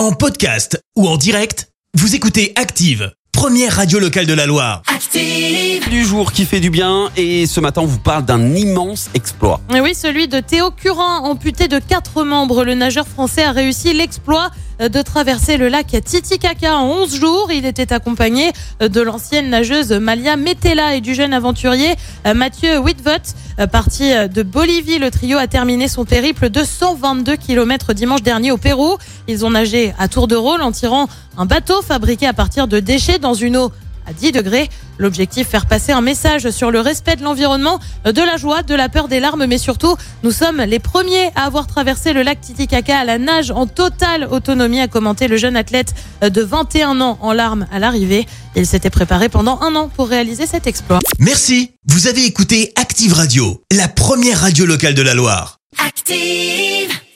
En podcast ou en direct, vous écoutez Active, première radio locale de la Loire. Active. du jour qui fait du bien et ce matin on vous parle d'un immense exploit. Et oui, celui de Théo Curin, amputé de quatre membres. Le nageur français a réussi l'exploit de traverser le lac Titicaca en 11 jours. Il était accompagné de l'ancienne nageuse Malia Metella et du jeune aventurier Mathieu Whitvot. Parti de Bolivie, le trio a terminé son périple de 122 km dimanche dernier au Pérou. Ils ont nagé à tour de rôle en tirant un bateau fabriqué à partir de déchets dans une eau à 10 degrés. L'objectif, faire passer un message sur le respect de l'environnement, de la joie, de la peur, des larmes, mais surtout, nous sommes les premiers à avoir traversé le lac Titicaca à la nage en totale autonomie, a commenté le jeune athlète de 21 ans en larmes à l'arrivée. Il s'était préparé pendant un an pour réaliser cet exploit. Merci, vous avez écouté Active Radio, la première radio locale de la Loire. Active.